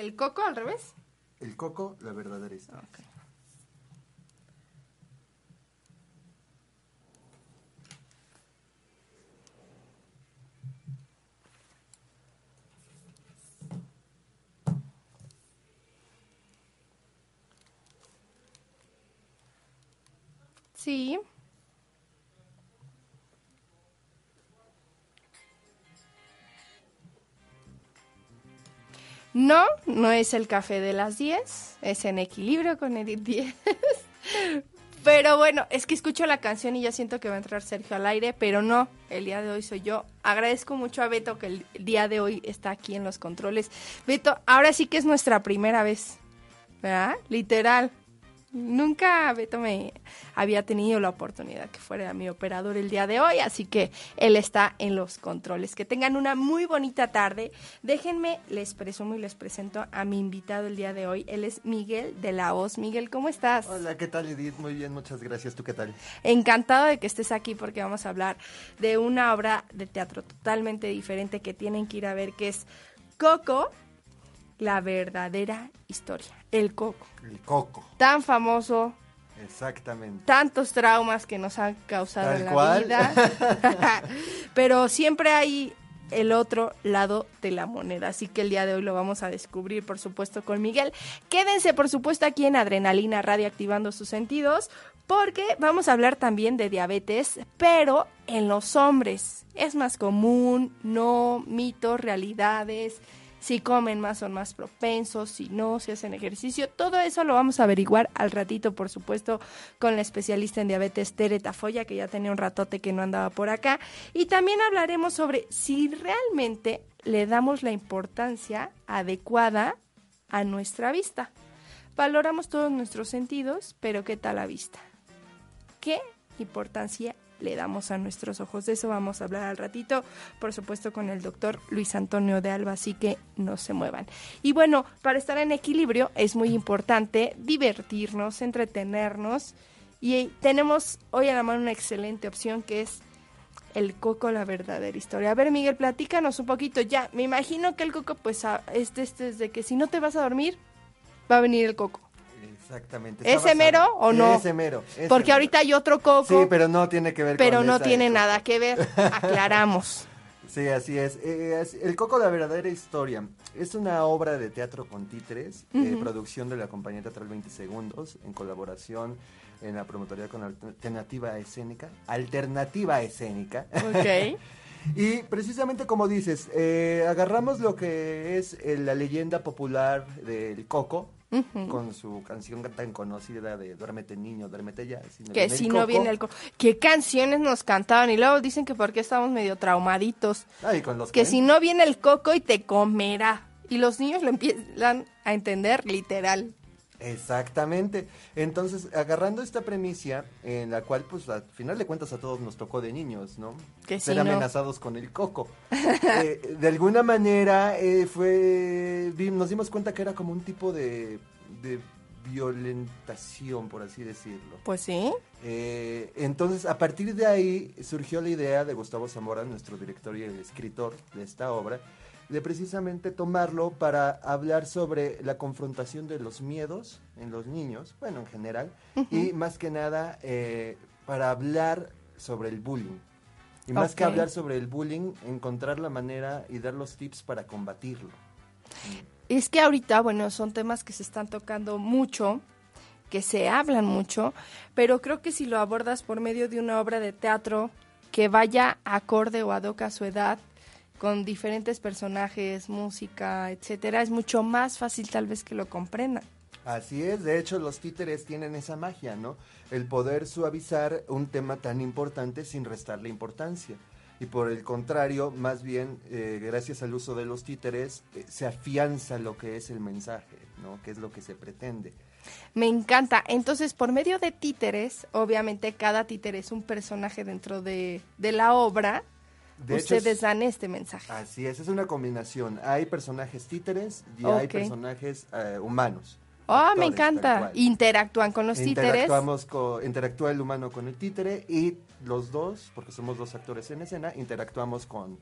¿El coco al revés? El coco, la verdadera historia. Sí. No, no es el café de las 10, es en equilibrio con Edith 10. pero bueno, es que escucho la canción y ya siento que va a entrar Sergio al aire, pero no, el día de hoy soy yo. Agradezco mucho a Beto que el día de hoy está aquí en los controles. Beto, ahora sí que es nuestra primera vez, ¿verdad? Literal. Nunca Beto me había tenido la oportunidad que fuera mi operador el día de hoy, así que él está en los controles. Que tengan una muy bonita tarde. Déjenme, les presumo y les presento a mi invitado el día de hoy. Él es Miguel de la Hoz. Miguel, ¿cómo estás? Hola, ¿qué tal Edith? Muy bien, muchas gracias. ¿Tú qué tal? Encantado de que estés aquí porque vamos a hablar de una obra de teatro totalmente diferente que tienen que ir a ver, que es Coco, la verdadera historia. El Coco. El coco. Tan famoso, Exactamente. tantos traumas que nos han causado Tal en la cual. vida. Pero siempre hay el otro lado de la moneda. Así que el día de hoy lo vamos a descubrir, por supuesto, con Miguel. Quédense, por supuesto, aquí en Adrenalina Radio activando sus sentidos, porque vamos a hablar también de diabetes, pero en los hombres. Es más común, no, mitos, realidades. Si comen más son más propensos, si no, si hacen ejercicio. Todo eso lo vamos a averiguar al ratito, por supuesto, con la especialista en diabetes Tere Tafoya, que ya tenía un ratote que no andaba por acá. Y también hablaremos sobre si realmente le damos la importancia adecuada a nuestra vista. Valoramos todos nuestros sentidos, pero ¿qué tal la vista? ¿Qué importancia le damos a nuestros ojos? De eso vamos a hablar al ratito, por supuesto con el doctor Luis Antonio de Alba, así que no se muevan. Y bueno, para estar en equilibrio es muy importante divertirnos, entretenernos y tenemos hoy a la mano una excelente opción que es el coco, la verdadera historia. A ver, Miguel, platícanos un poquito. Ya, me imagino que el coco, pues, este, este es de que si no te vas a dormir, va a venir el coco. Exactamente. ¿Ese mero basado- o no? Ese mero. ese Porque mero. ahorita hay otro coco, Sí, pero no tiene que ver con pero no esa tiene nada que ver. Aclaramos. Sí, así es. Eh, es- El Coco, la verdadera historia, es una obra de teatro con títeres, eh, producción de la compañía teatral 20 Segundos, en colaboración en la promotoría con Alternativa Escénica. Alternativa Escénica. Ok. Y precisamente como dices, eh, agarramos lo que es eh, la leyenda popular del Coco, con su canción tan conocida de Duérmete niño, duérmete ya. Si no Que viene el si no coco. viene el coco. ¿Qué canciones nos cantaban? Y luego dicen que porque estamos medio traumaditos. Con los Que cuentos. si no viene el coco y te comerá. Y los niños lo empiezan a entender literal. Exactamente. Entonces, agarrando esta premisa, en la cual, pues, al final de cuentas a todos nos tocó de niños, ¿no? Que Ser amenazados con el coco. Eh, de alguna manera, eh, fue, nos dimos cuenta que era como un tipo de, de violentación, por así decirlo. Pues sí. Eh, entonces, a partir de ahí surgió la idea de Gustavo Zamora, nuestro director y el escritor de esta obra, de precisamente tomarlo para hablar sobre la confrontación de los miedos en los niños, bueno, en general, y más que nada eh, para hablar sobre el bullying. Y más que hablar sobre el bullying, encontrar la manera y dar los tips para combatirlo. Es que ahorita, bueno, son temas que se están tocando mucho, que se hablan mucho, pero creo que si lo abordas por medio de una obra de teatro que vaya acorde o ad hoc a su edad, con diferentes personajes, música, etcétera, es mucho más fácil tal vez que lo comprendan. Así es, de hecho los títeres tienen esa magia, ¿no? El poder suavizar un tema tan importante sin restarle importancia. y por el contrario, más bien, eh, gracias al uso de los títeres, eh, se afianza lo que es el mensaje, ¿no? Que es lo que se pretende. Me encanta. Entonces, por medio de títeres, obviamente cada títere es un personaje dentro de, de la obra. De hecho, Ustedes es- dan este mensaje. Así es, es una combinación. Hay personajes títeres y hay personajes eh, humanos. Oh, me actores, encanta. Interactúan con los títeres. Interactuamos con, interactúa el humano con el títere y los dos, porque somos dos actores en escena, interactuamos con,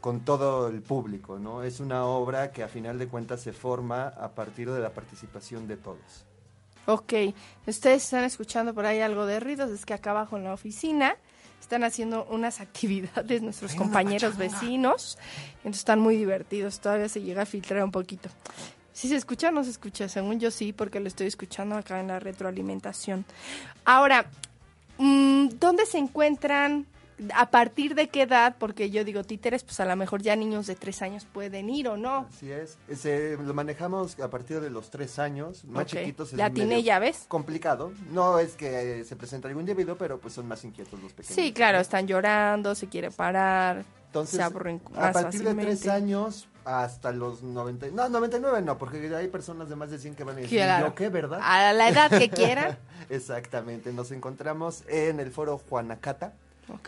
con todo el público, ¿no? Es una obra que a final de cuentas se forma a partir de la participación de todos. Ok, ustedes están escuchando por ahí algo de ruidos, es que acá abajo en la oficina están haciendo unas actividades nuestros compañeros vecinos, entonces están muy divertidos, todavía se llega a filtrar un poquito. Si se escucha o no se escucha, según yo sí, porque lo estoy escuchando acá en la retroalimentación. Ahora, mm, ¿dónde se encuentran? ¿A partir de qué edad? Porque yo digo títeres, pues a lo mejor ya niños de tres años pueden ir o no. Así es. Se, lo manejamos a partir de los tres años, más chiquitos. es La atiné, medio ya ves. Complicado. No es que eh, se presente algún individuo, pero pues son más inquietos los pequeños. Sí, claro, están llorando, se quiere parar, Entonces, se aburren a partir de tres años hasta los 90, no, 99 no, porque hay personas de más de 100 que van a decir, Claro. ¿yo qué, verdad? A la edad que quieran. Exactamente, nos encontramos en el foro Juanacata.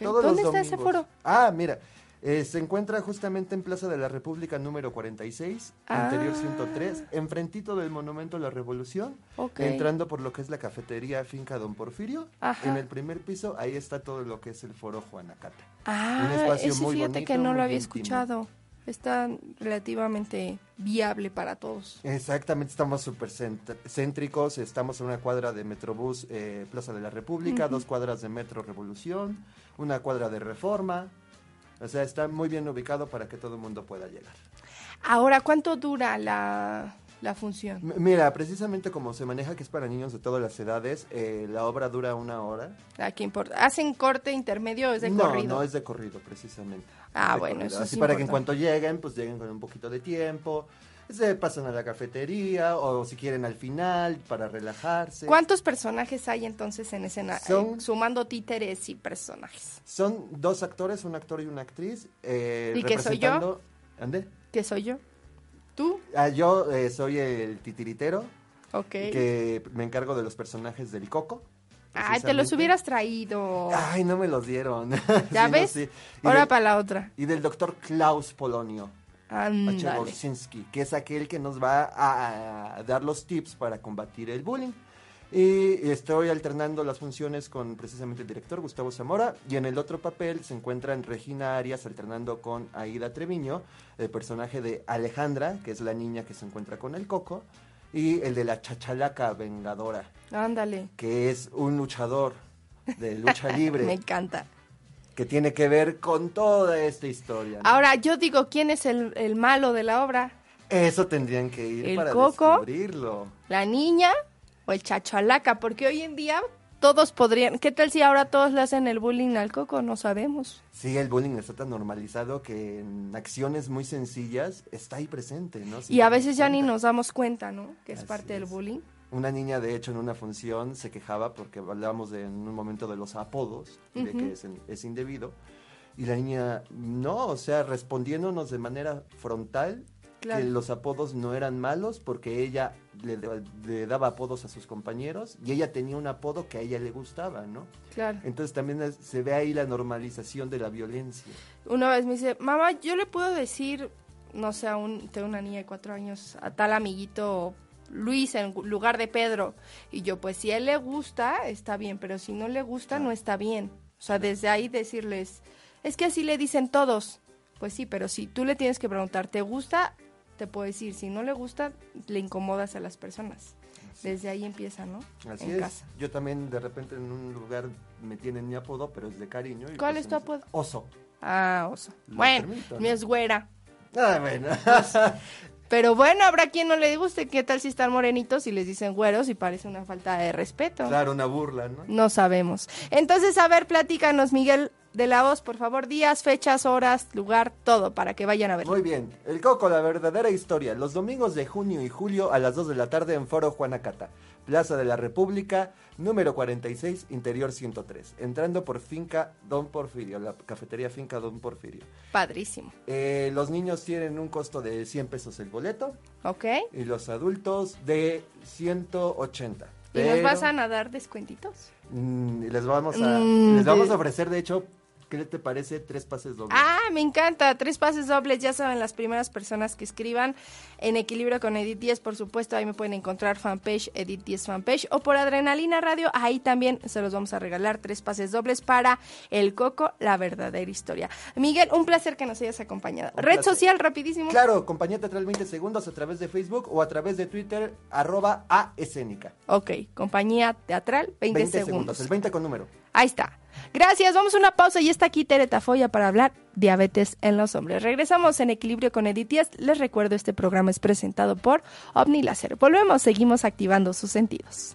Todos ¿Dónde los está ese foro? Ah, mira, eh, se encuentra justamente en Plaza de la República número 46, interior Ah. 103, enfrentito del Monumento a la Revolución, Ok. entrando por lo que es la cafetería Finca Don Porfirio. Ajá. En el primer piso, ahí está todo lo que es el foro Juanacata. Ah, un espacio ese muy fíjate que bonito, no lo había íntimo. escuchado. Está relativamente viable para todos. Exactamente, estamos súper céntricos, estamos en una cuadra de Metrobús eh, Plaza de la República, dos cuadras de Metro Revolución, una cuadra de Reforma, o sea, está muy bien ubicado para que todo el mundo pueda llegar. Ahora, ¿cuánto dura la, la función? M- Mira, precisamente como se maneja que es para niños de todas las edades, eh, la obra dura una hora. ¿A qué importa? ¿Hacen corte intermedio o es de no, corrido? no es de corrido, precisamente. Ah, bueno, eso Así es para que en cuanto lleguen, pues lleguen con un poquito de tiempo, se pasan a la cafetería o si quieren al final para relajarse. ¿Cuántos personajes hay entonces en escena? Son- Eh, sumando títeres y personajes. Son dos actores, un actor y una actriz. eh, ¿Y qué soy yo? ¿Ande? ¿Qué soy yo? ¿Tú? Ah, yo eh, soy el titiritero, Ok. que me encargo de los personajes del Coco. Ay, te los hubieras traído. Ay, no me los dieron. ¿Ya Sí, no, ves? sí. Y, Ahora para la otra. y del doctor Klaus Polonio, H. Ándale. Gorsinski, que es aquel que nos va a, a dar los tips para combatir el bullying. Y estoy alternando las funciones con precisamente el director Gustavo Zamora. Y en el otro papel se encuentran Regina Arias alternando con Aida Treviño, el personaje de Alejandra, que es la niña que se encuentra con el coco, y el de la chachalaca vengadora, Ándale. que es un luchador de lucha Me libre encanta. que tiene que ver con toda esta historia. ¿no? Ahora, yo digo, ¿quién es el, el malo de la obra? Eso tendrían que ir ¿El para coco? descubrirlo. ¿La niña o el chachalaca? Porque hoy en día todos podrían... ¿Qué tal si ahora todos le hacen el bullying al coco? No sabemos. Sí, el bullying está tan normalizado que en acciones muy sencillas está ahí presente, ¿no? Sin Y a veces ya ni nos damos cuenta, ¿no? Que es Así parte del es. bullying. Una niña, de hecho, en una función se quejaba porque hablábamos de, en un momento de los apodos, y de Ujú. que es, es indebido. Y la niña, no, o sea, respondiéndonos de manera frontal Claro. que los apodos no eran malos porque ella le, da- le daba apodos a sus compañeros y ella tenía un apodo que a ella le gustaba, ¿no? Claro. Entonces también es- se ve ahí la normalización de la violencia. Una vez me dice, mamá, yo le puedo decir, no sé, a un, tengo una niña de cuatro años, a tal amiguito Luis en lugar de Pedro. Y yo, pues si a él le gusta, está bien, pero si no le gusta, no está bien. O sea, desde ahí decirles, es que así le dicen todos. Pues sí, pero si tú le tienes que preguntar, ¿te gusta? Te puedo decir, si no le gusta, le incomodas a las personas. Desde ahí empieza, ¿no? Así en es. casa. Yo también de repente en un lugar me tienen mi apodo, pero es de cariño. y ¿Cuál pues es tu apodo? Oso. Ah, oso. Lo Bueno, permito, ¿no? mi es güera. Ah, bueno. Pero bueno, habrá quien no le guste. ¿Qué tal si están morenitos y les dicen güeros y parece una falta de respeto? claro, una burla, ¿no? No sabemos. Entonces, a ver, platícanos, Miguel. de la voz, por favor, días, fechas, horas, lugar, todo, para que vayan a ver. Muy bien. El Coco, la verdadera historia. Los domingos de junio y julio a las 2 de la tarde en Foro Juanacata. Plaza de la República, número 46, interior 103. Entrando por Finca Don Porfirio, la cafetería Finca Don Porfirio. Padrísimo. Eh, los niños tienen un costo de 100 pesos el boleto ¿Ok? y los adultos de 180. ¿Y nos vas a dar descuentitos? mm, les vamos a Mm, les vamos a ofrecer de hecho ¿qué te parece? Tres pases dobles. Ah, me encanta. Tres pases dobles, ya saben, las primeras personas que escriban en Equilibrio con Edith 10, por supuesto, ahí me pueden encontrar fanpage, Edith 10 fanpage, o por Adrenalina Radio, ahí también se los vamos a regalar tres pases dobles para El Coco, la verdadera historia. Miguel, un placer que nos hayas acompañado. Un Red placer. social, rapidísimo. Claro, compañía teatral 20 segundos a través de Facebook o a través de Twitter, arroba a escénica. Ok, compañía teatral, 20, 20 segundos. segundos, el 20 con número. Ahí está. Gracias, vamos a una pausa y está aquí Tere Tafoya para hablar diabetes en los hombres. Regresamos en Equilibrio con Edith Díaz. Les recuerdo, este programa es presentado por OVNI Láser. Volvemos, seguimos activando sus sentidos.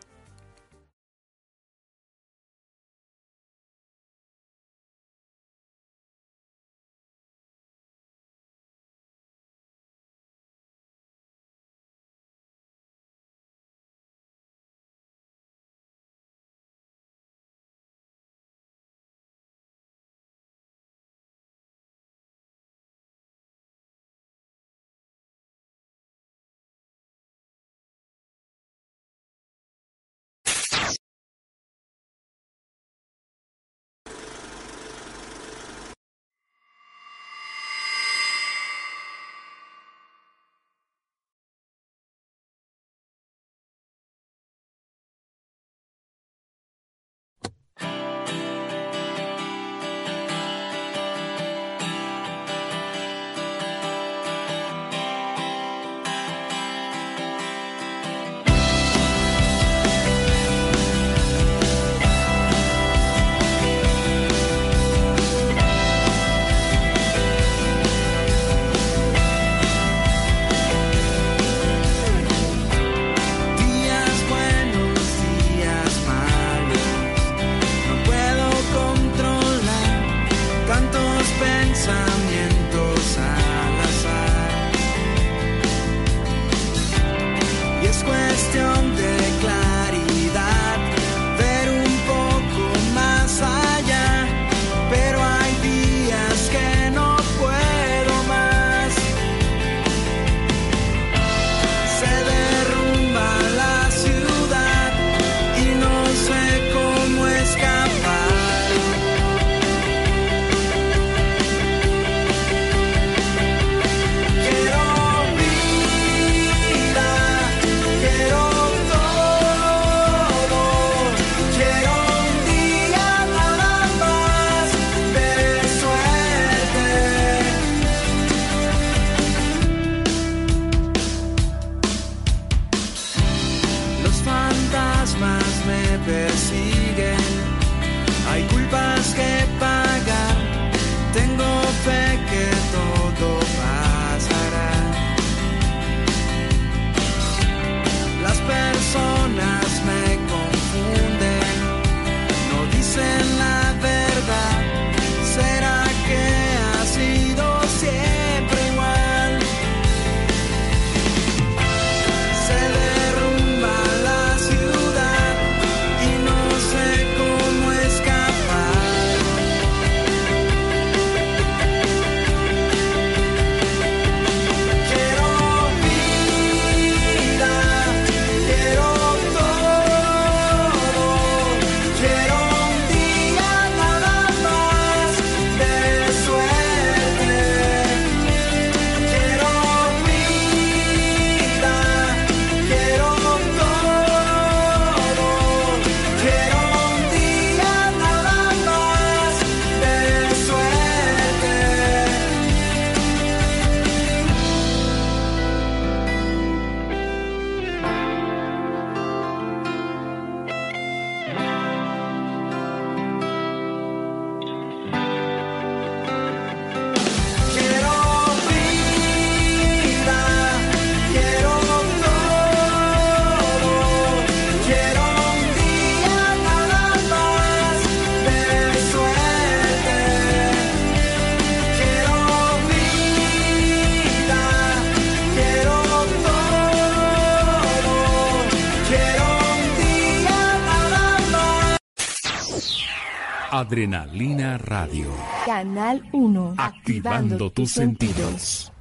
Adrenalina Radio. Canal 1. Activando tus sentidos.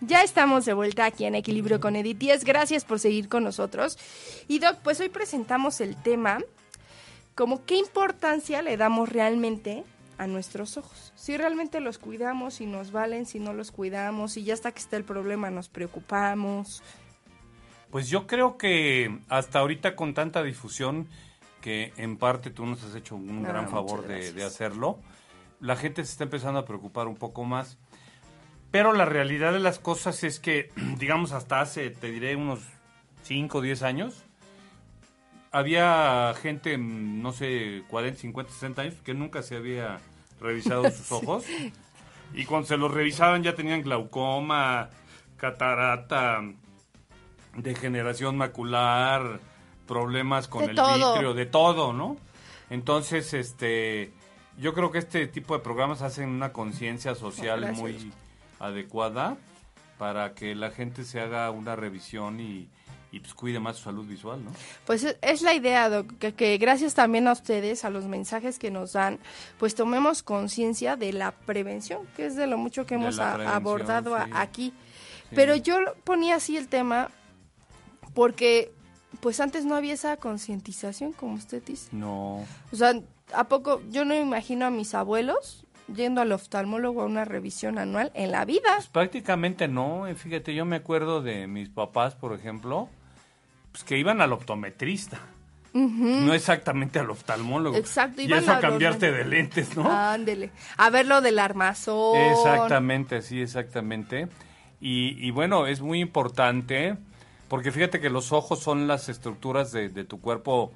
Ya estamos de vuelta aquí en Equilibrio con Edith 10. Gracias por seguir con nosotros. Y Doc, pues hoy presentamos el tema como qué importancia le damos realmente a nuestros ojos. Si realmente los cuidamos, si nos valen, si no los cuidamos, si ya hasta que está el problema nos preocupamos. Pues yo creo que hasta ahorita con tanta difusión, que en parte tú nos has hecho un Ah, gran favor de hacerlo, la gente se está empezando a preocupar un poco más. Pero la realidad de las cosas es que, digamos, hasta hace, te diré, unos 5 o 10 años, había gente, mm, no sé, 40, 50, 60 años, que nunca se había revisado sus ojos. Y cuando se los revisaban ya tenían glaucoma, catarata, degeneración macular, problemas con De el todo. vitrio, de todo, ¿no? Entonces, este, yo creo que este tipo de programas hacen una conciencia social Gracias. muy adecuada para que la gente se haga una revisión y, y, pues cuide más su salud visual, ¿no? Pues es- la idea, Doc, que, que gracias también a ustedes, a los mensajes que nos dan, pues tomemos conciencia de la prevención, que es de lo mucho que hemos a- abordado a- sí. aquí. Pero yo ponía así el tema porque pues antes no había esa concientización, como usted dice. No. O sea, ¿a poco? Yo no imagino a mis abuelos yendo al oftalmólogo a una revisión anual en la vida. Pues prácticamente no, eh, fíjate, yo me acuerdo de mis papás, por ejemplo, pues que iban al optometrista. No exactamente al oftalmólogo. Exacto, y eso a a cambiarte de lentes. lentes, ¿no? Ándele. A ver lo del armazón. Exactamente, sí, exactamente. Y, y bueno, es muy importante porque fíjate que los ojos son las estructuras de, de tu cuerpo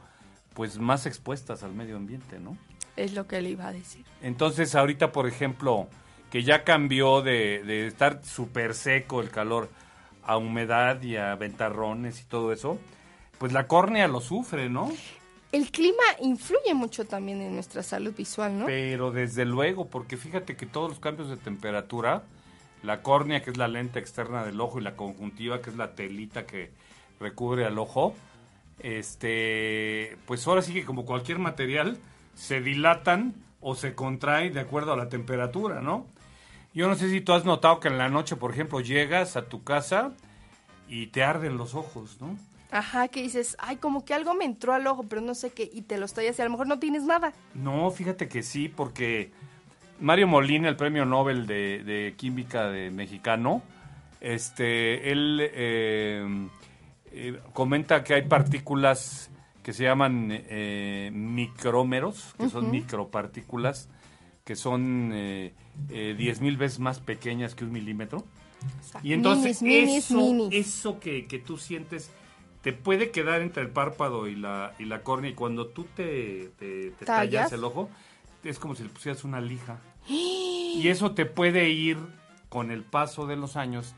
pues más expuestas al medio ambiente, ¿no? Es lo que le iba a decir. Entonces ahorita, por ejemplo, que ya cambió de, de estar súper seco el calor a humedad y a ventarrones y todo eso, pues la córnea lo sufre, ¿no? El clima influye mucho también en nuestra salud visual, ¿no? Pero desde luego, porque fíjate que todos los cambios de temperatura, la córnea, que es la lente externa del ojo, y la conjuntiva, que es la telita que recubre al ojo, este, pues ahora sí que como cualquier material, se dilatan o se contraen de acuerdo a la temperatura, ¿no? Yo no sé si tú has notado que en la noche, por ejemplo, llegas a tu casa y te arden los ojos, ¿no? Ajá, que dices, ay, como que algo me entró al ojo, pero no sé qué, y te lo estallas y a lo mejor no tienes nada. No, fíjate que sí, porque Mario Molina, el premio Nobel de, de Química de mexicano, este, él eh, eh, comenta que hay partículas que se llaman eh, micrómeros, que son micropartículas, que son eh, eh, 10.000 veces más pequeñas que un milímetro. Y entonces Minis, minis, eso, minis. eso que, que tú sientes te puede quedar entre el párpado y la, y la córnea y cuando tú te, te, te ¿Tallas? tallas el ojo, es como si le pusieras una lija. Y eso te puede ir con el paso de los años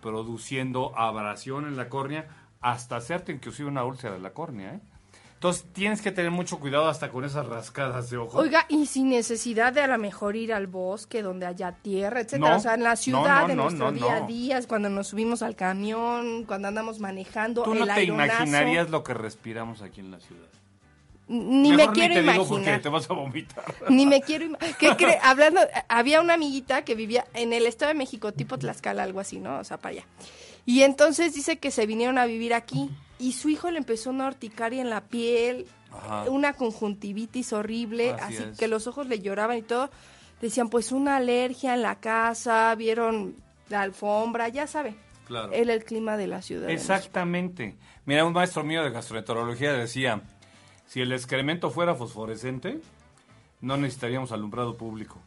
produciendo abrasión en la córnea hasta hacerte inclusive una úlcera de la córnea. ¿eh? Entonces tienes que tener mucho cuidado hasta con esas rascadas de ojo. Oiga, y sin necesidad de a lo mejor ir al bosque donde haya tierra, etcétera. No, o sea, en la ciudad, no, en nuestro día a día, cuando nos subimos al camión, cuando andamos manejando, Tú el no te aeronazo. imaginarías lo que respiramos aquí en la ciudad. Ni Mejor me quiero te digo porque imaginar. te vas a vomitar. Ni me quiero imaginar. ¿Qué cree? Hablando, había una amiguita que vivía en el Estado de México, tipo Tlaxcala, algo así, ¿no? O sea, para allá. Y entonces dice que se vinieron a vivir aquí y su hijo le empezó una urticaria en la piel, Ajá. una conjuntivitis horrible, Así así, es. que los ojos le lloraban y todo. Decían, pues una alergia en la casa, vieron la alfombra, ya sabe. Claro. Era el clima de la ciudad. Exactamente. Mira, un maestro mío de gastroenterología decía, si el excremento fuera fosforescente, no necesitaríamos alumbrado público.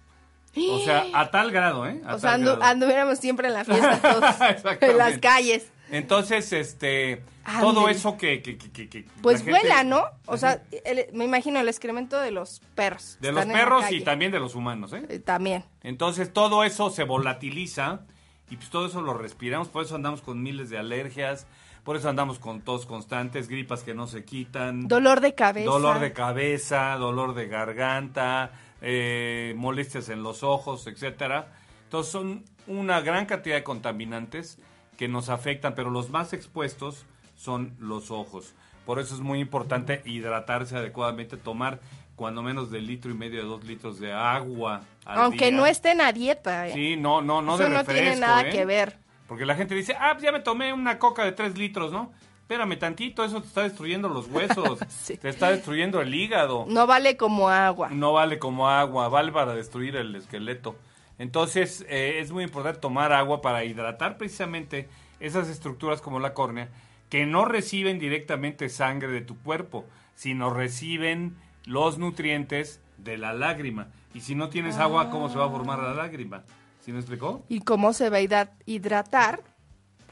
O sea, a tal grado, ¿eh? A O sea, andu- grado. anduviéramos siempre en la fiesta todos, en las calles. Entonces, este, todo eso que... que, que, que- Pues gente- vuela, ¿no? O sea, el- me imagino el excremento de los perros. De los perros y también de los humanos, ¿eh? Eh, También. Entonces todo eso se volatiliza y pues todo eso lo respiramos, por eso andamos con miles de alergias, por eso andamos con tos constantes, gripas que no se quitan, Dolor de cabeza. dolor de cabeza, dolor de garganta, eh, molestias en los ojos, etcétera. Entonces son una gran cantidad de contaminantes que nos afectan, pero los más expuestos son los ojos. Por eso es muy importante hidratarse adecuadamente, tomar cuando menos de litro y medio de dos litros de agua. al Aunque día. no estén a dieta. ¿eh? Sí, no, no, no Eso de no refresco, tiene nada ¿eh? que ver. Porque la gente dice, ah, pues ya me tomé una coca de tres litros, ¿no? Espérame tantito, eso te está destruyendo los huesos, Sí. te está destruyendo el hígado. No vale como agua. No vale como agua, vale para destruir el esqueleto. Entonces, eh, es muy importante tomar agua para hidratar precisamente esas estructuras como la córnea, que no reciben directamente sangre de tu cuerpo, sino reciben los nutrientes de la lágrima. Y si no tienes agua, ¿cómo se va a formar la lágrima? ¿Sí me explicó? ¿Y cómo se va a hidra- hidratar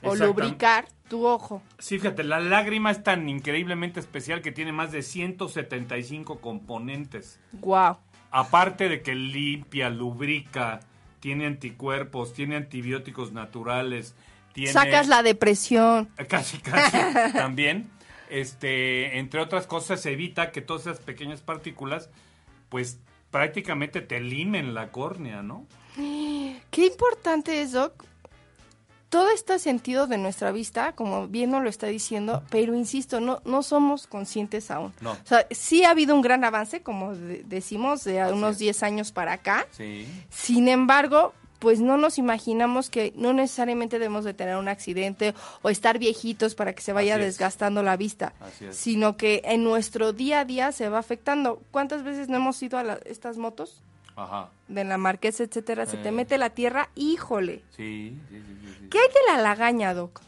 o lubricar tu ojo? Sí, fíjate, la lágrima es tan increíblemente especial que tiene más de 175 componentes. Wow. Aparte de que limpia, lubrica, tiene anticuerpos, tiene antibióticos naturales, tiene... Sacas la depresión. Casi, casi, también. Este, entre otras cosas, evita que todas esas pequeñas partículas, pues, prácticamente te limen la córnea, ¿no? Qué importante es, Doc. Todo este sentido de nuestra vista, como bien nos lo está diciendo, pero insisto, no, no somos conscientes aún. No. O sea, sí ha habido un gran avance, como de- decimos, de unos 10 años para acá. Sí. Sin embargo, pues no nos imaginamos que no necesariamente debemos de tener un accidente o estar viejitos para que se vaya desgastando la vista, sino que en nuestro día a día se va afectando. ¿Cuántas veces no hemos ido a la- estas motos Ajá. de la marquesa, etcétera? Se te Eh. mete la tierra, híjole. Sí, sí, sí. ¿Qué hay de la lagaña, Doc?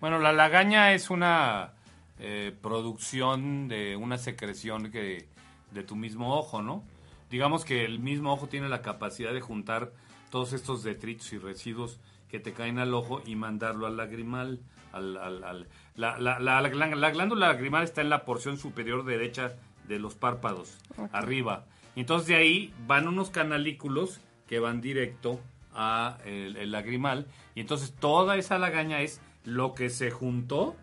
Bueno, la lagaña es una eh, producción de una secreción que de tu mismo ojo, ¿no? Digamos que el mismo ojo tiene la capacidad de juntar todos estos detritos y residuos que te caen al ojo y mandarlo al lagrimal. Al, al- al- la, la- la- la- la glándula lagrimal está en la porción superior derecha de los párpados, arriba. Entonces de ahí van unos canalículos que van directo a el, el lagrimal y entonces toda esa lagaña es lo que se juntó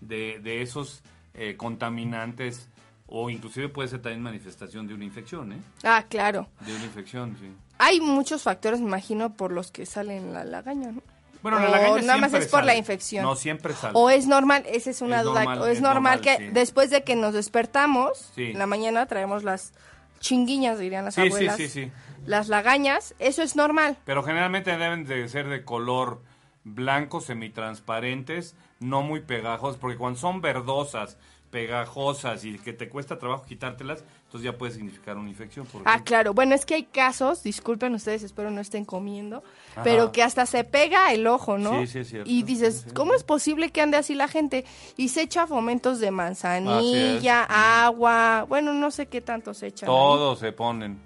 de, de esos eh, contaminantes o inclusive puede ser también manifestación de una infección, ¿eh? Ah, claro. De una infección, sí. Hay muchos factores, me imagino, por los que salen la lagaña, ¿no? Bueno, la lagaña nada más es por la infección. No, siempre sale. O es normal, esa es una Es duda, normal, o es, es normal, normal, que sí. después de que nos despertamos, Sí. en la mañana traemos las chinguiñas, dirían las Sí, abuelas. sí, sí. Las lagañas, eso es normal. Pero generalmente deben de ser de color blanco, semitransparentes, no muy pegajosos, porque cuando son verdosas, pegajosas y que te cuesta trabajo quitártelas, entonces ya puede significar una infección. por Ah, claro. Bueno, es que hay casos, disculpen ustedes, espero no estén comiendo, Ajá. pero que hasta se pega el ojo, ¿no? Sí, sí, es cierto. Y dices, Sí. ¿cómo es posible que ande así la gente? Y se echa fomentos de manzanilla, agua, bueno, no sé qué tanto se echan. ahí. Todos se ponen.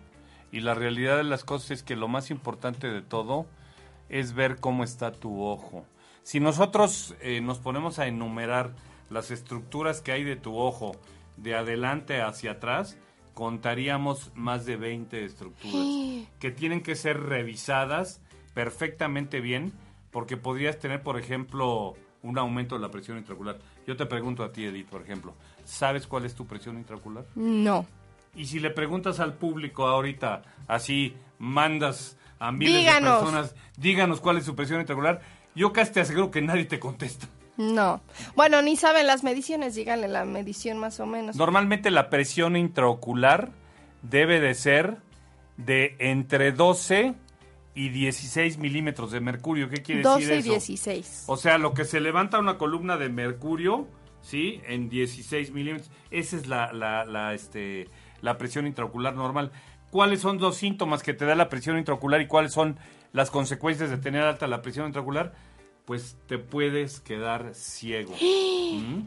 Y la realidad de las cosas es que lo más importante de todo es ver cómo está tu ojo. Si nosotros eh, nos ponemos a enumerar las estructuras que hay de tu ojo de adelante hacia atrás, contaríamos más de 20 estructuras que tienen que ser revisadas perfectamente bien porque podrías tener, por ejemplo, un aumento de la presión intraocular. Yo te pregunto a ti, Edith, por ejemplo, ¿sabes cuál es tu presión intraocular? No. Y si le preguntas al público ahorita, así mandas a miles Díganos. de personas, díganos cuál es su presión intraocular, yo casi te aseguro que nadie te contesta. No. Bueno, ni saben las mediciones, díganle la medición más o menos. Normalmente la presión intraocular debe de ser de entre 12 y 16 milímetros de mercurio. ¿Qué quiere 12 decir y eso? 16. O sea, lo que se levanta una columna de mercurio, ¿sí? En 16 milímetros. Esa es la, la, la, este, la presión intraocular normal. ¿Cuáles son los síntomas que te da la presión intraocular y cuáles son las consecuencias de tener alta la presión intraocular? Pues te puedes quedar ciego. ¿Mm?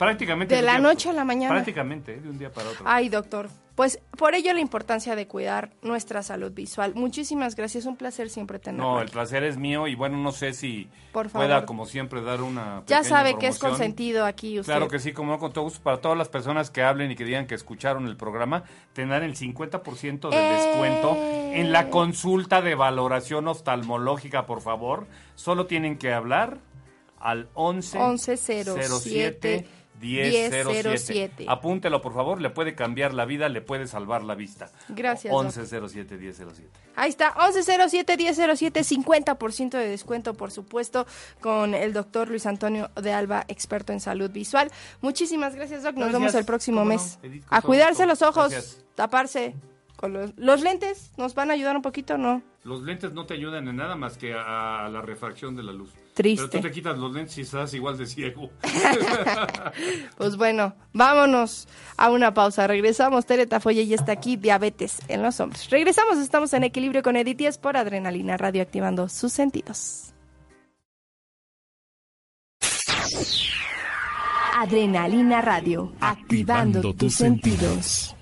Prácticamente. De la día- noche a la mañana. Prácticamente, ¿eh? de un día para otro. Ay, doctor. Pues por ello la importancia de cuidar nuestra salud visual. Muchísimas gracias, un placer siempre tenerlo. No, el placer es mío y bueno, no sé si Por pueda, favor. como siempre, dar una. ya sabe que es promoción. consentido aquí usted. Claro que sí, como no, con todo gusto. Para todas las personas que hablen y que digan que escucharon el programa, tendrán el 50% de ¡Eh! descuento en la consulta de valoración oftalmológica, por favor. Solo tienen que hablar al 11 11 07 1007. 1007. Apúntelo, por favor, le puede cambiar la vida, le puede salvar la vista. Gracias, Doc. 1107 1007. Ahí está, 1107-1007, 50% de descuento, por supuesto, con el doctor Luis Antonio de Alba, experto en salud visual. Muchísimas gracias, Doc. Nos Gracias. vemos el próximo no, mes. A cuidarse los ojos, Gracias. taparse. Con los, los lentes nos van a ayudar un poquito, ¿no? Los lentes no te ayudan en nada más que a, a la refracción de la luz. Triste. Pero tú te quitas los lentes y estás igual de ciego. Pues bueno, vámonos a una pausa. Regresamos. Tere Tafoya ya está aquí, diabetes en los hombres. Regresamos, estamos en equilibrio con Edith Díaz por Adrenalina Radio, activando sus sentidos. Adrenalina Radio, activando, tus sentidos.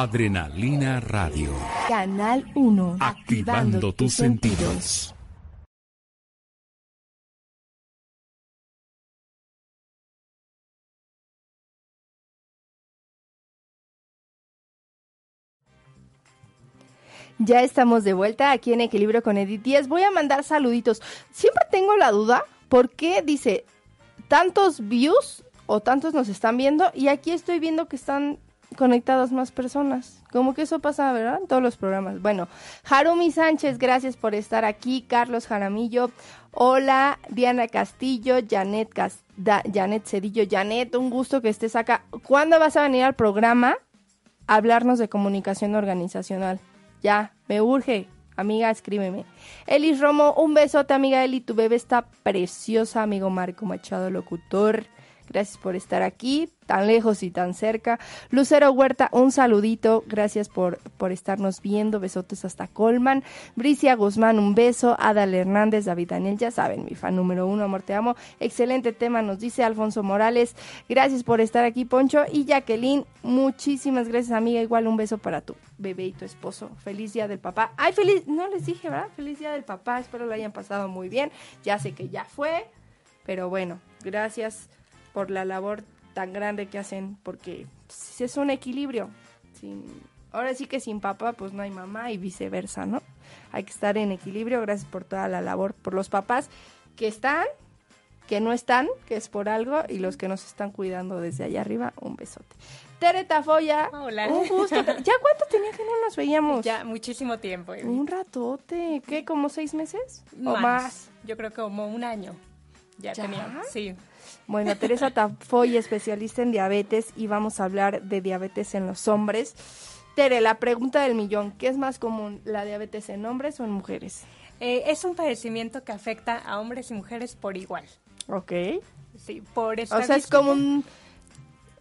Adrenalina Radio. Canal 1, Activando tus sentidos. Ya estamos de vuelta aquí en Equilibrio con Edith Díaz. Voy a mandar saluditos. Siempre tengo la duda, ¿por qué dice tantos views o tantos nos están viendo y aquí estoy viendo que están conectadas más personas. Como que eso pasa, ¿verdad? En todos los programas. Bueno, Harumi Sánchez, gracias por estar aquí. Carlos Jaramillo, hola. Diana Castillo, Janet, Cas- Da- Janet Cedillo. Janet, un gusto que estés acá. ¿Cuándo vas a venir al programa a hablarnos de comunicación organizacional? Ya, me urge. Amiga, escríbeme. Elis Romo, un besote, amiga Eli. Tu bebé está preciosa, amigo Marco Machado, locutor. Gracias por estar aquí, tan lejos y tan cerca. Lucero Huerta, un saludito. Gracias por, por estarnos viendo. Besotes hasta Colman. Bricia Guzmán, un beso. Adal Hernández, David Daniel, ya saben, mi fan número uno, amor, te amo. Excelente tema, nos dice Alfonso Morales. Gracias por estar aquí, Poncho. Y Jacqueline, muchísimas gracias, amiga. Igual un beso para tu bebé y tu esposo. Feliz día del papá. Ay, feliz, no les dije, ¿verdad? Feliz día del papá. Espero lo hayan pasado muy bien. Ya sé que ya fue, pero bueno, gracias por la labor tan grande que hacen, porque pues, es un equilibrio. Sin, ahora sí que sin papá, pues no hay mamá y viceversa, ¿no? Hay que estar en equilibrio. Gracias por toda la labor, por los papás que están, que no están, que es por algo, y los que nos están cuidando desde allá arriba, un besote. Tere Tafoya, Hola. un gusto. ¿Ya cuánto tenía que no nos veíamos? Ya muchísimo tiempo. Un ratote, ¿qué? ¿Como seis meses? ¿O más? Yo creo que como un año. Ya, ¿Ya? teníamos. Sí. Bueno, Teresa Tafoy, especialista en diabetes, y vamos a hablar de diabetes en los hombres. Tere, la pregunta del millón, ¿qué es más común, la diabetes en hombres o en mujeres? Eh, es un padecimiento que afecta a hombres y mujeres por igual. Ok. Sí, por O sea, es estadística- como un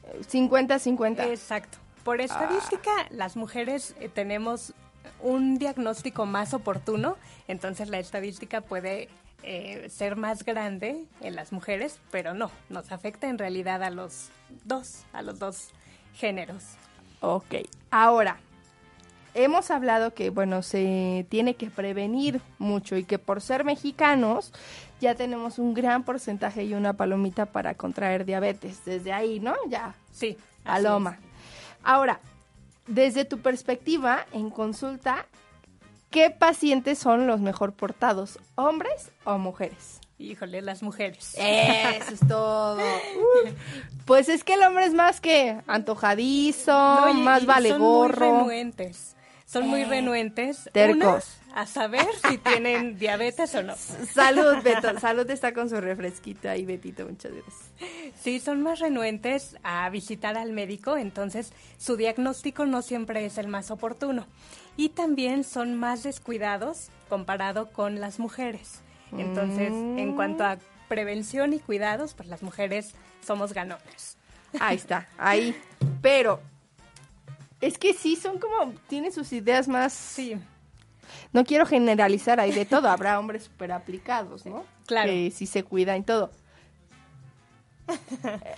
eh, 50-50. Exacto. Por estadística, Ah. las mujeres eh, tenemos un diagnóstico más oportuno, entonces la estadística puede eh, ser más grande en las mujeres, pero no, nos afecta en realidad a los dos, a los dos géneros. Ok. Ahora, hemos hablado que, bueno, se tiene que prevenir mucho y que por ser mexicanos ya tenemos un gran porcentaje y una palomita para contraer diabetes. Desde ahí, ¿no? Ya Sí. Paloma. Ahora, desde tu perspectiva en consulta, ¿qué pacientes son los mejor portados, hombres o mujeres? es. Híjole, las mujeres. Eso es todo. Uh, pues es que el hombre es más que antojadizo, No, y- más y vale son muy gorro. renuentes. Son muy renuentes. tercos. Una, a saber si tienen diabetes o no. Salud, Beto. Salud está con su refresquito ahí, Betito. Muchas gracias. Sí, son más renuentes a visitar al médico, entonces su diagnóstico no siempre es el más oportuno. Y también son más descuidados comparado con las mujeres. Entonces, en cuanto a prevención y cuidados, pues las mujeres somos ganones. Ahí está, ahí. Pero es que sí, son como, tienen sus ideas más... Sí, No quiero generalizar, hay de todo. Habrá hombres súper aplicados, ¿no? Claro. Que sí se cuidan y todo.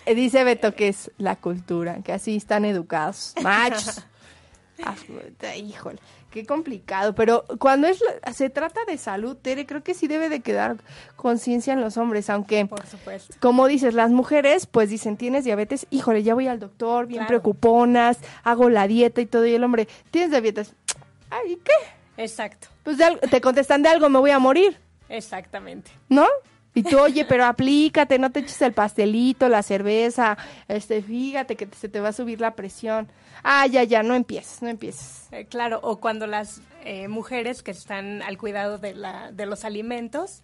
Eh, Dice Beto que es la cultura, que así están educados. Machos. Híjole, qué complicado. Pero cuando es se trata de salud, Tere, creo que sí debe de quedar conciencia en los hombres, aunque... por supuesto. Como dices, las mujeres pues dicen, tienes diabetes, híjole, ya voy al doctor, bien Claro. preocuponas, hago la dieta y todo, y el hombre, ¿tienes diabetes? Ay, ¿y qué? Exacto, Pues de te contestan de algo, me voy a morir, exactamente. ¿no? Y tú, oye, pero aplícate, no te eches el pastelito, la cerveza, este, fíjate que se te va a subir la presión. Ah, ya, ya, no empieces, no empieces. Eh, claro, o cuando las eh, mujeres que están al cuidado de, la, de los alimentos,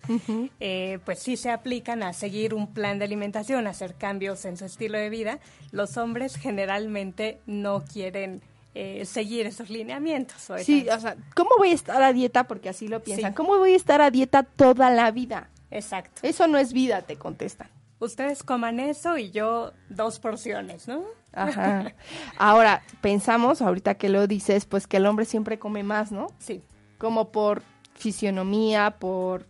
eh, pues sí se aplican a seguir un plan de alimentación, a hacer cambios en su estilo de vida, los hombres generalmente no quieren eh, seguir esos lineamientos. o Sí, o sea, ¿cómo voy a estar a dieta? Porque así lo piensan. Sí. ¿Cómo voy a estar a dieta toda la vida? Exacto. Eso no es vida, te contestan. Ustedes coman eso y yo dos porciones, ¿no? Ajá. Ahora, pensamos, ahorita que lo dices, pues que el hombre siempre come más, ¿no? Sí, Como por fisionomía, por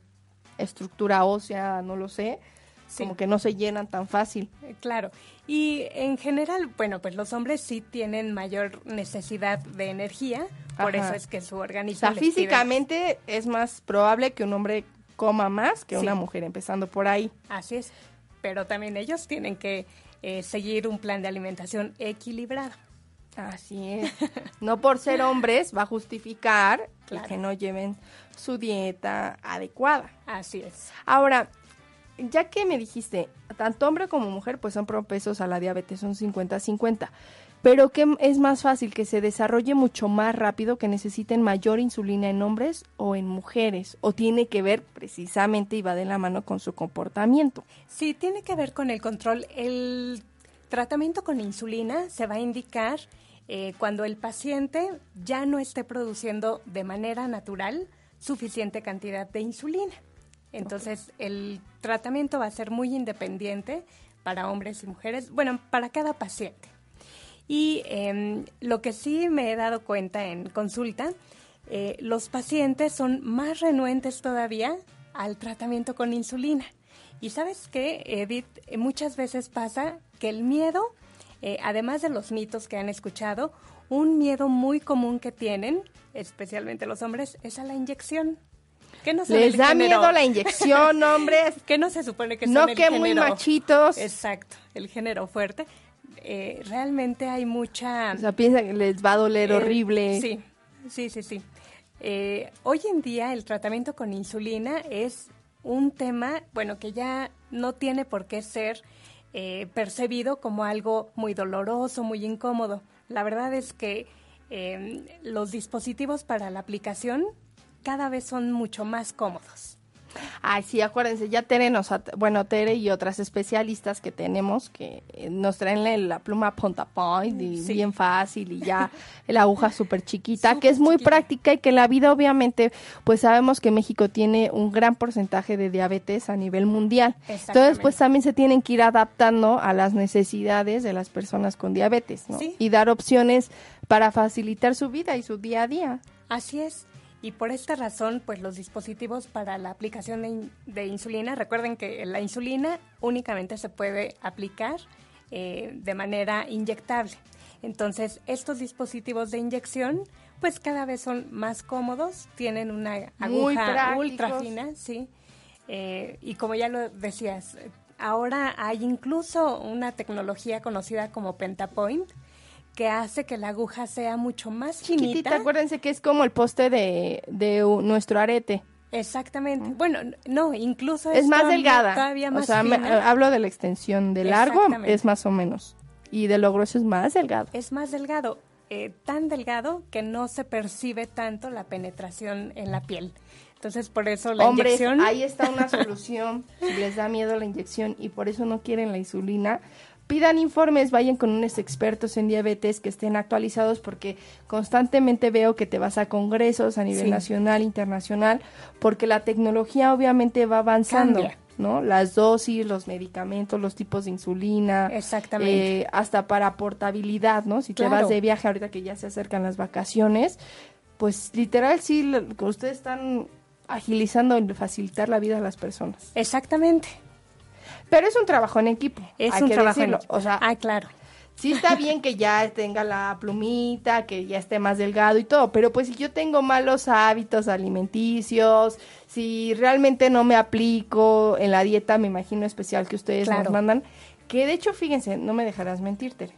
estructura ósea, no lo sé. Sí. Como que no se llenan tan fácil. Eh, Claro. Y en general, bueno, pues los hombres sí tienen mayor necesidad de energía, por Ajá. eso es que su O organismo sea, les pide- físicamente es más probable que un hombre coma más que Sí. una mujer, empezando por ahí. Así es. Pero también ellos tienen que eh, seguir un plan de alimentación equilibrado. Así es. No por ser hombres va a justificar Claro. que no lleven su dieta adecuada. Así es. Ahora, ya que me dijiste, tanto hombre como mujer pues son propensos a la diabetes, son 50-50. Pero ¿qué es más fácil? ¿Que se desarrolle mucho más rápido, que necesiten mayor insulina en hombres o en mujeres? ¿O tiene que ver precisamente y va de la mano con su comportamiento? Sí, tiene que ver con el control. El tratamiento con insulina se va a indicar eh, cuando el paciente ya no esté produciendo de manera natural suficiente cantidad de insulina. Entonces, el tratamiento va a ser muy independiente para hombres y mujeres, bueno, para cada paciente. Y em, lo que sí me he dado cuenta en consulta, eh, los pacientes son más renuentes todavía al tratamiento con insulina. Y sabes qué, Edith, Eh, muchas veces pasa que el miedo, eh, además de los mitos que han escuchado, un miedo muy común que tienen, especialmente los hombres, es a la inyección. ¿Qué no Les da género? miedo la inyección, hombres. que no se supone que No son el que muy machitos. Exacto, el género fuerte. Eh, realmente hay mucha... O sea, piensan que les va a doler Eh, horrible. Sí, sí, sí, sí. Eh, hoy en día el tratamiento con insulina es un tema, bueno, que ya no tiene por qué ser eh, percibido como algo muy doloroso, muy incómodo. La verdad es que eh, los dispositivos para la aplicación cada vez son mucho más cómodos. Ay, sí, acuérdense, ya Tere nos, bueno, Tere y otras especialistas que tenemos que eh, nos traen la, pluma Point y Sí. bien fácil y ya la aguja súper chiquita, que es muy chiquita. práctica y que la vida obviamente, pues sabemos que México tiene un gran porcentaje de diabetes a nivel mundial. Entonces, pues también se tienen que ir adaptando a las necesidades de las personas con diabetes, ¿no? Sí. Y dar opciones para facilitar su vida y su día a día. Así es. Y por esta razón, pues los dispositivos para la aplicación de, in- de insulina, recuerden que la insulina únicamente se puede aplicar eh, de manera inyectable. Entonces, estos dispositivos de inyección, pues cada vez son más cómodos, tienen una aguja ultra fina, sí. Eh, y como ya lo decías, ahora hay incluso una tecnología conocida como Pentapoint, que hace que la aguja sea mucho más Chiquitita, finita. acuérdense que es como el poste de, de nuestro arete. Exactamente. Bueno, n- no, incluso Es más todavía- delgada. Todavía más o sea, me- fina. hablo de la extensión. De largo es más o menos. Y de lo grueso es más delgado. Es más delgado, eh, tan delgado que no se percibe tanto la penetración en la piel. Entonces, por eso la Hombres, inyección... ahí está una solución. si les da miedo la inyección y por eso no quieren la insulina, pidan informes, vayan con unos expertos en diabetes que estén actualizados porque constantemente veo que te vas a congresos a nivel Sí. nacional, internacional, porque la tecnología obviamente va avanzando. Cambia. ¿no? Las dosis, los medicamentos, los tipos de insulina. Exactamente. eh, hasta para portabilidad, ¿no? Si te vas de viaje ahorita que ya se acercan las vacaciones, pues literal sí, lo- ustedes están agilizando y facilitar la vida a las personas. Exactamente. Pero es un trabajo en equipo. Es hay un que trabajo en decirlo. equipo. O sea, Ah, claro. sí está bien que ya tenga la plumita, que ya esté más delgado y todo, pero pues si yo tengo malos hábitos alimenticios, si realmente no me aplico en la dieta, me imagino especial que ustedes nos mandan, que de hecho, fíjense, no me dejarás mentir, Tere,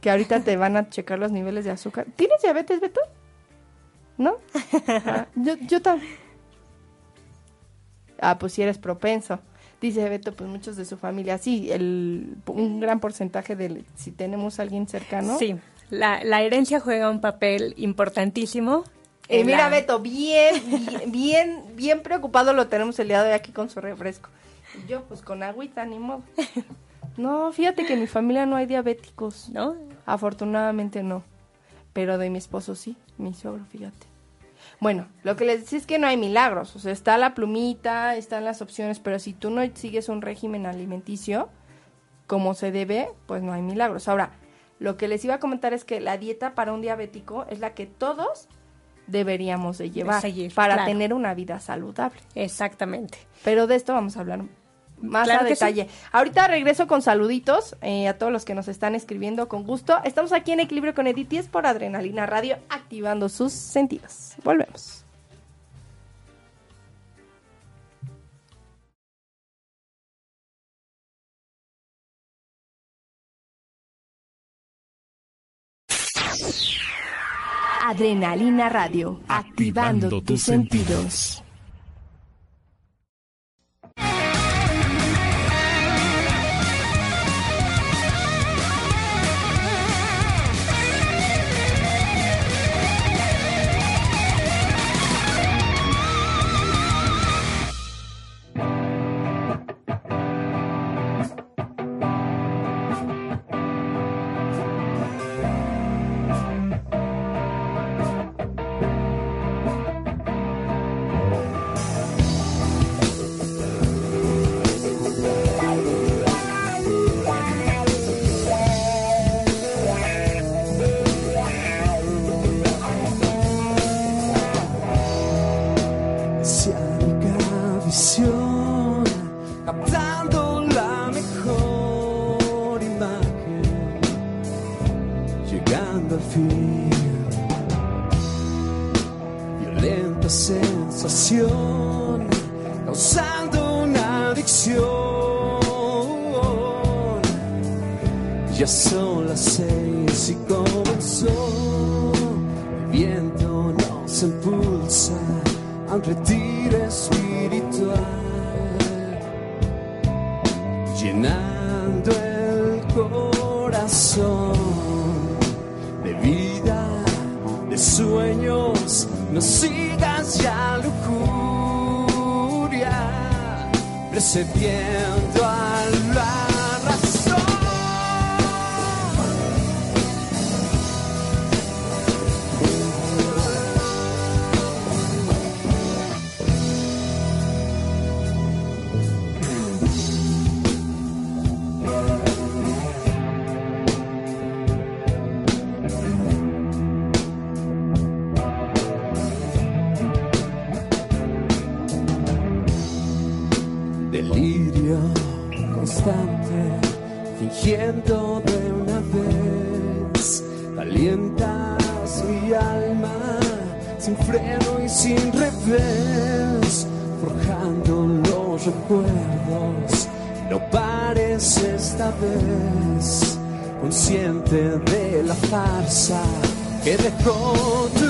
que ahorita te van a checar los niveles de azúcar. ¿Tienes diabetes, Beto? ¿No? Ah, yo, yo también. Ah, pues si eres propenso. Dice Beto, pues muchos de su familia, sí, el, un gran porcentaje de, si tenemos a alguien cercano. Sí, la, la herencia juega un papel importantísimo. Eh, mira, la- Beto, bien, bien, bien, bien preocupado lo tenemos el día de hoy aquí con su refresco. Y yo, pues con agüita, ni modo. No, fíjate que en mi familia no hay diabéticos. ¿No? Afortunadamente no. Pero de mi esposo sí, mi suegro, fíjate. Bueno, lo que les decía es que no hay milagros. O sea, está la plumita, están las opciones, pero si tú no sigues un régimen alimenticio como se debe, pues no hay milagros. Ahora, lo que les iba a comentar es que la dieta para un diabético es la que todos deberíamos de llevar seguir, para claro. tener una vida saludable. Exactamente. Pero de esto vamos a hablar más Claro a sí. detalle. Ahorita regreso con saluditos eh, a todos los que nos están escribiendo con gusto. Estamos aquí en Equilibrio con Edith y es por Adrenalina Radio, activando sus sentidos. Volvemos. Adrenalina Radio, activando, Activando tus tus sentidos. Un retiro espiritual, llenando el corazón de vida, de sueños. No sigas ya lujuria, precediendo consciente de la farsa que dejó tu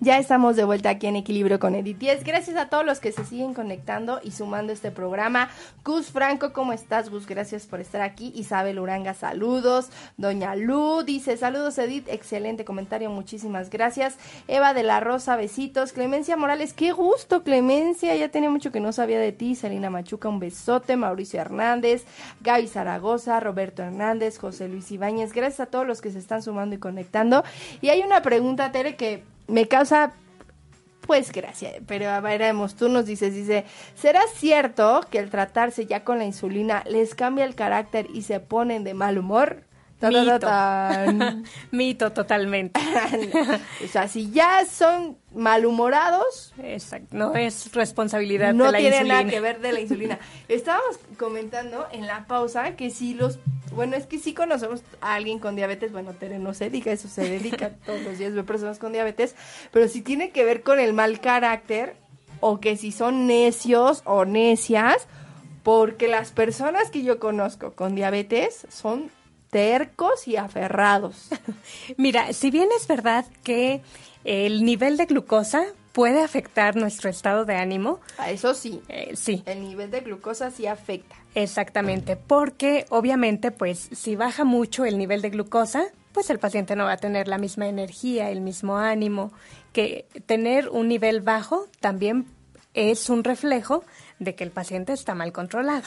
Ya estamos de vuelta aquí en Equilibrio con Edith 10. Gracias a todos los que se siguen conectando y sumando este programa. Gus Franco, ¿cómo estás, Gus? Gracias por estar aquí. Isabel Uranga, saludos. Doña Lu dice, saludos, Edith. Excelente comentario, muchísimas gracias. Eva de la Rosa, besitos. Clemencia Morales, qué gusto, Clemencia. Ya tenía mucho que no sabía de ti. Selina Machuca, un besote. Mauricio Hernández, Gaby Zaragoza, Roberto Hernández, José Luis Ibáñez. Gracias a todos los que se están sumando y conectando. Y hay una pregunta, Tere, que me causa pues gracias, pero a veremos, tú nos dices, dice, ¿será cierto que el tratarse ya con la insulina les cambia el carácter y se ponen de mal humor? Mito. tan. Mito totalmente. o sea, si ya son malhumorados, Exacto. No es responsabilidad no de la tiene insulina. nada que ver de la insulina. Estábamos comentando en la pausa que si los, bueno, es que sí conocemos a alguien con diabetes, bueno, Tere no se dedica, a eso se dedica todos los días, ve personas con diabetes, pero si tiene que ver con el mal carácter o que si son necios o necias, porque las personas que yo conozco con diabetes son tercos y aferrados. Mira, si bien es verdad que el nivel de glucosa puede afectar nuestro estado de ánimo, A eso sí, eh, sí, el nivel de glucosa sí afecta. exactamente, porque obviamente pues si baja mucho el nivel de glucosa, pues el paciente no va a tener la misma energía, el mismo ánimo, que tener un nivel bajo también es un reflejo de que el paciente está mal controlado.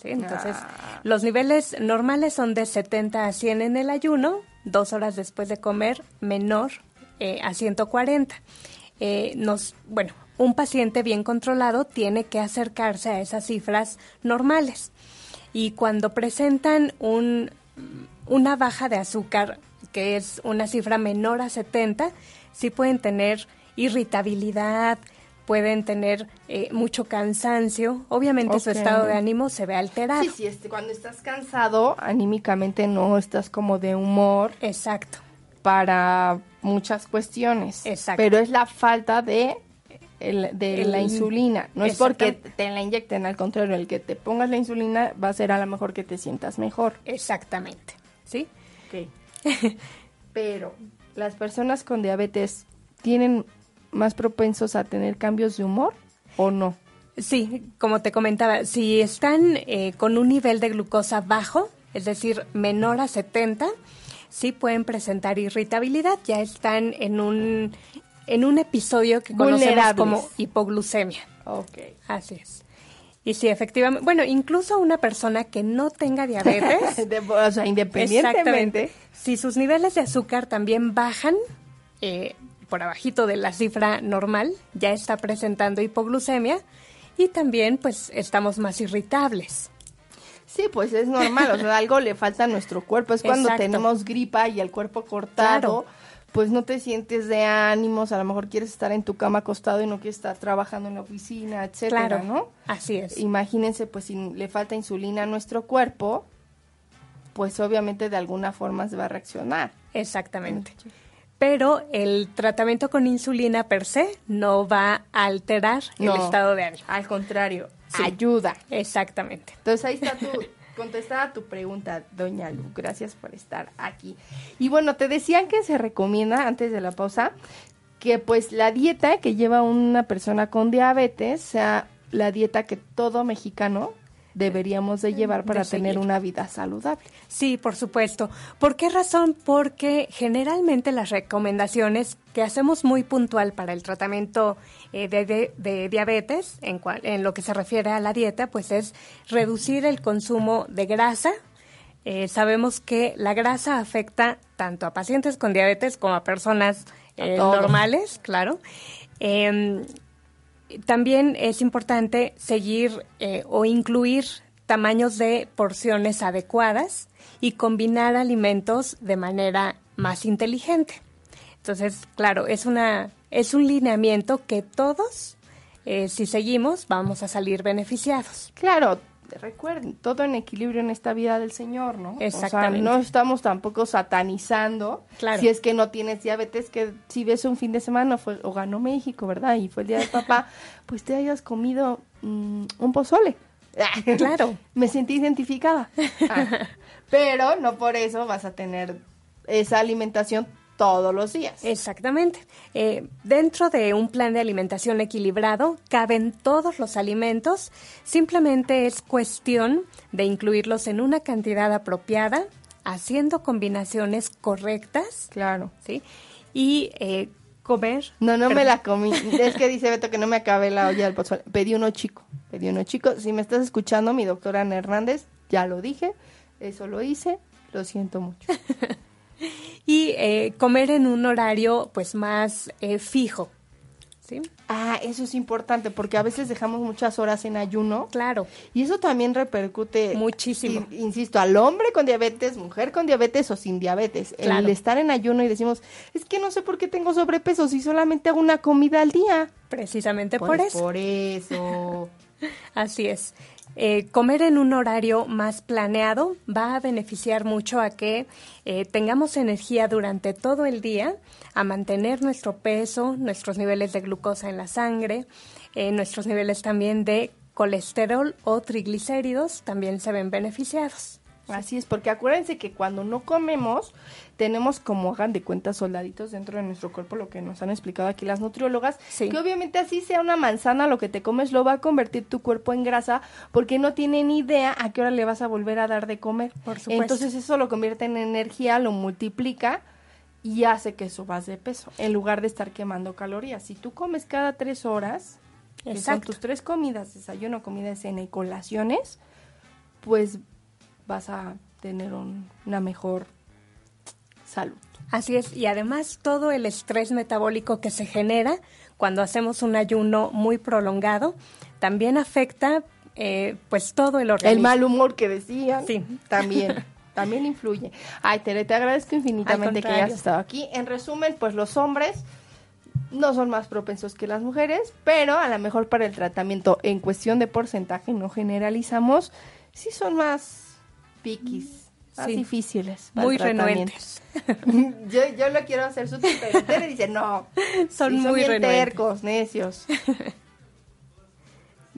¿Sí? Entonces, los niveles normales son de 70 a 100 en el ayuno, dos horas después de comer, menor eh, a 140. Eh, nos, bueno, un paciente bien controlado tiene que acercarse a esas cifras normales. Y cuando presentan un, una baja de azúcar, que es una cifra menor a 70, sí pueden tener irritabilidad, pueden tener eh, mucho cansancio. Obviamente su Ok. estado de ánimo se ve alterado. Sí, sí, este, cuando estás cansado, anímicamente no estás como de humor Exacto. para muchas cuestiones. Exacto. Pero es la falta de, el- de El- la insulina. No es porque te la inyecten, al contrario, el que te pongas la insulina va a ser a lo mejor que te sientas mejor. Exactamente. ¿Sí? Pero las personas con diabetes tienen más propensos a tener cambios de humor o no. Sí, como te comentaba, si están eh, con un nivel de glucosa bajo, es decir, menor a 70, sí pueden presentar irritabilidad, ya están en un, en un episodio que conocemos como hipoglucemia. Ok. Así es. Y sí, efectivamente, bueno, incluso una persona que no tenga diabetes, De- o sea, independientemente. Si sus niveles de azúcar también bajan eh, por abajito de la cifra normal, ya está presentando hipoglucemia y también pues estamos más irritables. Sí, pues es normal, o sea, algo le falta a nuestro cuerpo. Es cuando Exacto. tenemos gripa y el cuerpo cortado, Claro. pues no te sientes de ánimos, a lo mejor quieres estar en tu cama acostado y no quieres estar trabajando en la oficina, etcétera, Claro, ¿no? así es. Imagínense, pues si le falta insulina a nuestro cuerpo, pues obviamente de alguna forma se va a reaccionar. Exactamente. Pero el tratamiento con insulina per se no va a alterar No. el estado de ánimo. Al contrario, Sí. ayuda. Exactamente. Entonces ahí está tu contestada tu pregunta, doña Lu. Gracias por estar aquí. Y bueno, te decían que se recomienda antes de la pausa que pues la dieta que lleva una persona con diabetes sea la dieta que todo mexicano deberíamos de llevar para De tener una vida saludable. Sí, por supuesto. ¿Por qué razón? Porque generalmente las recomendaciones que hacemos muy puntual para el tratamiento eh, de, de- de diabetes, en, cual- en lo que se refiere a la dieta, pues es reducir el consumo de grasa. Eh, sabemos que la grasa afecta tanto a pacientes con diabetes como a personas eh, normales, claro. Em, también es importante seguir eh, o incluir tamaños de porciones adecuadas y combinar alimentos de manera más inteligente. Entonces, claro, es una es un lineamiento que todos, eh, si seguimos, vamos a salir beneficiados. Claro, recuerden, todo en equilibrio en esta vida del Señor, ¿no? Exactamente. O sea, no estamos tampoco satanizando. Claro. Si es que no tienes diabetes, que si ves un fin de semana fue, o ganó México, ¿verdad? Y fue el día del papá, pues te hayas comido mm, un pozole. Claro. Me sentí identificada. Ah, Pero no por eso vas a tener esa alimentación todos los días. Exactamente. Eh, dentro de un plan de alimentación equilibrado caben todos los alimentos, simplemente es cuestión de incluirlos en una cantidad apropiada, haciendo combinaciones correctas, Claro. ¿sí? Y eh, comer. No, no me la comí. Es que dice Beto que no me acabé la olla del pozole. Pedí uno chico. Pedí uno chico. Si me estás escuchando, mi doctora Ana Hernández, ya lo dije. Eso lo hice. Lo siento mucho. Y eh, comer en un horario pues más eh, fijo, ¿sí? Ah, eso es importante porque a veces dejamos muchas horas en ayuno. Claro. Y eso también repercute Muchísimo. in- insisto, al hombre con diabetes, mujer con diabetes o sin diabetes. Claro. El estar en ayuno y decimos, es que no sé por qué tengo sobrepeso si solamente hago una comida al día. Precisamente por Pues eso. Por eso. Así es. Eh, comer en un horario más planeado va a beneficiar mucho a que eh, tengamos energía durante todo el día, a mantener nuestro peso, nuestros niveles de glucosa en la sangre, eh, nuestros niveles también de colesterol o triglicéridos también se ven beneficiados. Así es, porque acuérdense que cuando no comemos, tenemos como hagan de cuenta soldaditos dentro de nuestro cuerpo, lo que nos han explicado aquí las nutriólogas, Sí. que obviamente así sea una manzana, lo que te comes lo va a convertir tu cuerpo en grasa, porque no tiene ni idea a qué hora le vas a volver a dar de comer. Por supuesto. Entonces eso lo convierte en energía, lo multiplica y hace que subas de peso, en lugar de estar quemando calorías. Si tú comes cada tres horas, que son Exacto. tus tres comidas, desayuno, comida, cena y colaciones, pues vas a tener un- una mejor salud. Así es, y además todo el estrés metabólico que se genera cuando hacemos un ayuno muy prolongado también afecta eh, pues todo el organismo. El mal humor que decían Sí. también. También influye. Ay, Tere, te agradezco infinitamente que hayas estado aquí. En resumen, pues los hombres no son más propensos que las mujeres, pero a lo mejor para el tratamiento en cuestión de porcentaje, no generalizamos, sí son más piquis, más Sí. difíciles. para Muy renuentes. yo, yo lo quiero hacer su pero Tere dice, no, Son sí, muy bien renuentes. tercos, necios.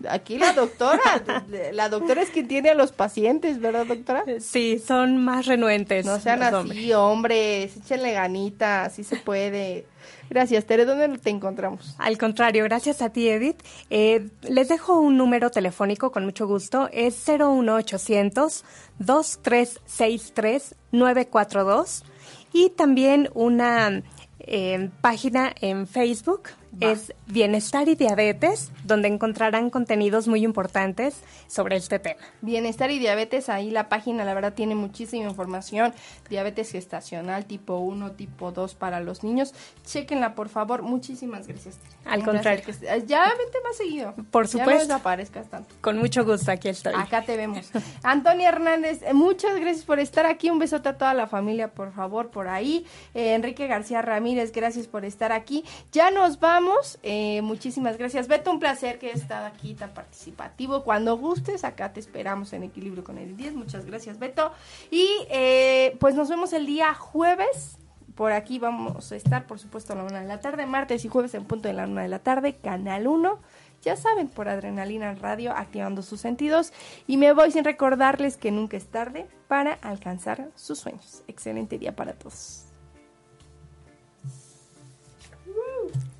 Aquí la doctora, la doctora es quien tiene a los pacientes, ¿verdad, doctora? Sí, son más renuentes. No sean así, hombres. hombres, échenle ganita, así se puede. Gracias, Tere, ¿dónde te encontramos? Al contrario, gracias a ti, Edith. Eh, les dejo un número telefónico con mucho gusto. Es 01800 2363 942 y también una eh, página en Facebook. Es Bienestar y Diabetes, donde encontrarán contenidos muy importantes sobre este tema. Bienestar y diabetes, ahí la página la verdad tiene muchísima información, diabetes gestacional tipo 1, tipo 2 para los niños. Chequenla, por favor. Muchísimas gracias. Al Un contrario. que Ya vente más seguido. Por Ya no supuesto. desaparezcas tanto. Con mucho gusto, aquí estoy. Acá te vemos. Antonia Hernández, eh, muchas gracias por estar aquí. Un besote a toda la familia, por favor, por ahí. Eh, Enrique García Ramírez, gracias por estar aquí. Ya nos vamos. Eh, muchísimas gracias. Beto, un placer que hayas estado aquí tan participativo. Cuando gustes, acá te esperamos en Equilibrio con el 10. Muchas gracias, Beto. Y eh, pues nos vemos el día jueves. Por aquí vamos a estar, por supuesto, a la una de la tarde, martes y jueves en punto de la una de la tarde, Canal 1. Ya saben, por Adrenalina Radio, activando sus sentidos. Y me voy sin recordarles que nunca es tarde para alcanzar sus sueños. Excelente día para todos.